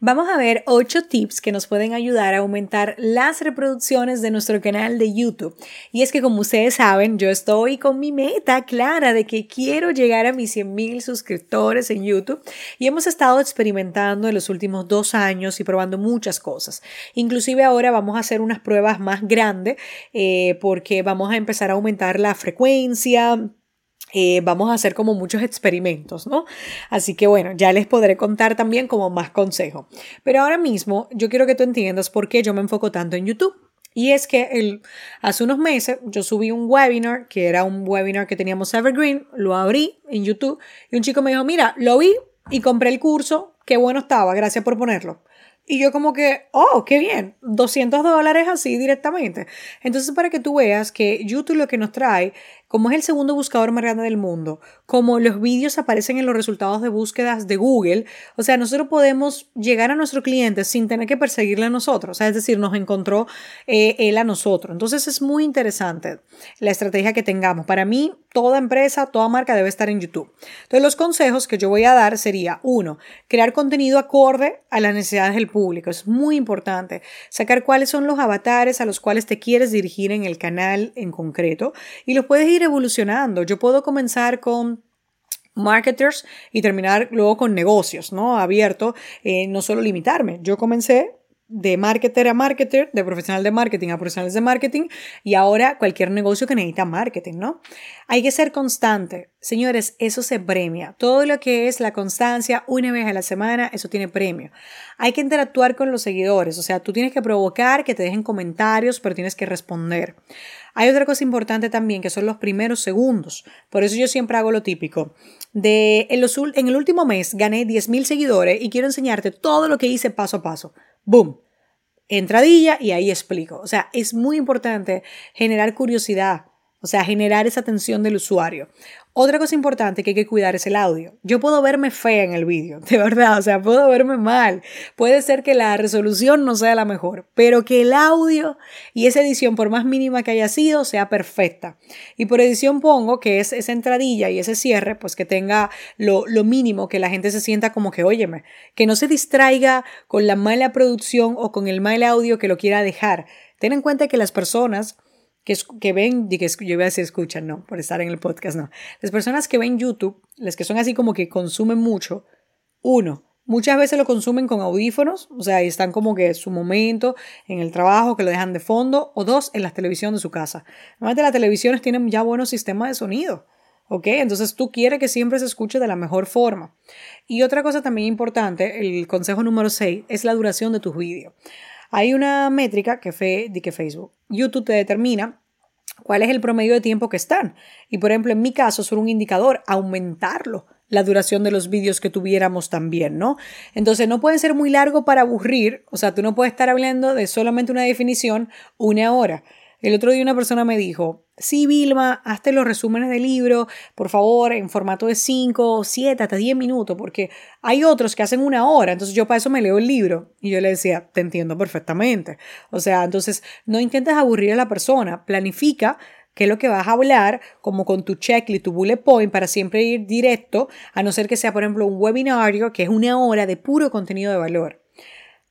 Vamos a ver 8 tips que nos pueden ayudar a aumentar las reproducciones de nuestro canal de YouTube. Y es que como ustedes saben, yo estoy con mi meta clara de que quiero llegar a mis 100 mil suscriptores en YouTube y hemos estado experimentando en los últimos dos años y probando muchas cosas. Inclusive ahora vamos a hacer unas pruebas más grandes eh, porque vamos a empezar a aumentar la frecuencia eh, vamos a hacer como muchos experimentos, ¿no? Así que bueno, ya les podré contar también como más consejo. Pero ahora mismo yo quiero que tú entiendas por qué yo me enfoco tanto en YouTube. Y es que el, hace unos meses yo subí un webinar, que era un webinar que teníamos Evergreen, lo abrí en YouTube y un chico me dijo, mira, lo vi y compré el curso, qué bueno estaba, gracias por ponerlo. Y yo como que, oh, qué bien, 200 dólares así directamente. Entonces, para que tú veas que YouTube lo que nos trae como es el segundo buscador más grande del mundo, como los vídeos aparecen en los resultados de búsquedas de Google, o sea, nosotros podemos llegar a nuestro cliente sin tener que perseguirle a nosotros, o sea, es decir, nos encontró eh, él a nosotros. Entonces es muy interesante la estrategia que tengamos. Para mí, toda empresa, toda marca debe estar en YouTube. Entonces los consejos que yo voy a dar sería, uno, crear contenido acorde a las necesidades del público. Es muy importante sacar cuáles son los avatares a los cuales te quieres dirigir en el canal en concreto y los puedes ir evolucionando. Yo puedo comenzar con marketers y terminar luego con negocios, ¿no? Abierto, eh, no solo limitarme. Yo comencé de marketer a marketer, de profesional de marketing a profesionales de marketing y ahora cualquier negocio que necesita marketing, ¿no? Hay que ser constante. Señores, eso se premia. Todo lo que es la constancia una vez a la semana, eso tiene premio. Hay que interactuar con los seguidores, o sea, tú tienes que provocar que te dejen comentarios, pero tienes que responder. Hay otra cosa importante también, que son los primeros segundos. Por eso yo siempre hago lo típico. De, en, los, en el último mes gané 10.000 seguidores y quiero enseñarte todo lo que hice paso a paso. ¡Boom! Entradilla y ahí explico. O sea, es muy importante generar curiosidad, o sea, generar esa atención del usuario. Otra cosa importante que hay que cuidar es el audio. Yo puedo verme fea en el vídeo, de verdad, o sea, puedo verme mal. Puede ser que la resolución no sea la mejor, pero que el audio y esa edición, por más mínima que haya sido, sea perfecta. Y por edición pongo que es esa entradilla y ese cierre, pues que tenga lo, lo mínimo, que la gente se sienta como que, óyeme, que no se distraiga con la mala producción o con el mal audio que lo quiera dejar. Ten en cuenta que las personas que, ven, y que yo voy a escuchan, no, por estar en el podcast, no. Las personas que ven YouTube, las que son así como que consumen mucho, uno, muchas veces lo consumen con audífonos, o sea, y están como que su momento en el trabajo, que lo dejan de fondo, o dos, en la televisión de su casa. Normalmente las televisiones tienen ya buenos sistemas de sonido. ¿Ok? Entonces tú quieres que siempre se escuche de la mejor forma. Y otra cosa también importante, el consejo número 6, es la duración de tus vídeos. Hay una métrica que, que Facebook, YouTube te determina cuál es el promedio de tiempo que están. Y por ejemplo, en mi caso, es un indicador, aumentarlo la duración de los vídeos que tuviéramos también, ¿no? Entonces no pueden ser muy largo para aburrir, o sea, tú no puedes estar hablando de solamente una definición una hora. El otro día una persona me dijo, sí, Vilma, hazte los resúmenes del libro, por favor, en formato de 5, 7, hasta 10 minutos, porque hay otros que hacen una hora, entonces yo para eso me leo el libro. Y yo le decía, te entiendo perfectamente. O sea, entonces no intentes aburrir a la persona, planifica qué es lo que vas a hablar, como con tu checklist, tu bullet point, para siempre ir directo, a no ser que sea, por ejemplo, un webinario, que es una hora de puro contenido de valor.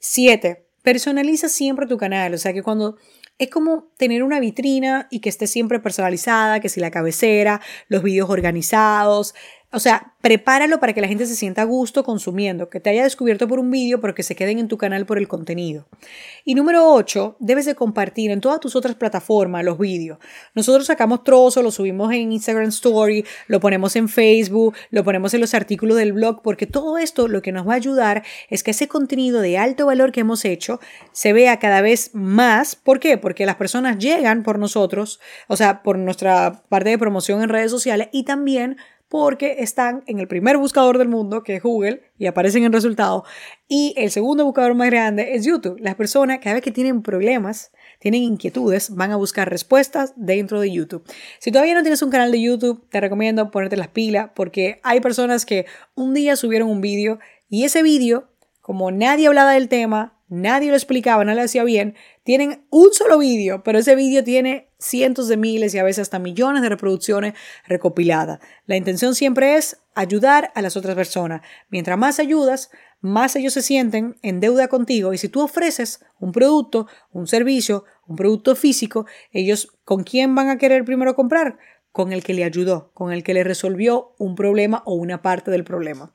7. Personaliza siempre tu canal, o sea que cuando es como tener una vitrina y que esté siempre personalizada, que si la cabecera, los vídeos organizados, o sea, prepáralo para que la gente se sienta a gusto consumiendo, que te haya descubierto por un vídeo, pero que se queden en tu canal por el contenido. Y número 8, debes de compartir en todas tus otras plataformas los vídeos. Nosotros sacamos trozos, lo subimos en Instagram Story, lo ponemos en Facebook, lo ponemos en los artículos del blog, porque todo esto lo que nos va a ayudar es que ese contenido de alto valor que hemos hecho se vea cada vez más. ¿Por qué? Porque las personas llegan por nosotros, o sea, por nuestra parte de promoción en redes sociales y también porque están en el primer buscador del mundo, que es Google, y aparecen en resultados. Y el segundo buscador más grande es YouTube. Las personas, cada vez que tienen problemas, tienen inquietudes, van a buscar respuestas dentro de YouTube. Si todavía no tienes un canal de YouTube, te recomiendo ponerte las pilas porque hay personas que un día subieron un vídeo y ese vídeo, como nadie hablaba del tema, nadie lo explicaba, no lo hacía bien, tienen un solo vídeo, pero ese vídeo tiene cientos de miles y a veces hasta millones de reproducciones recopiladas. La intención siempre es ayudar a las otras personas. Mientras más ayudas, más ellos se sienten en deuda contigo y si tú ofreces un producto, un servicio, un producto físico, ellos con quién van a querer primero comprar? Con el que le ayudó, con el que le resolvió un problema o una parte del problema.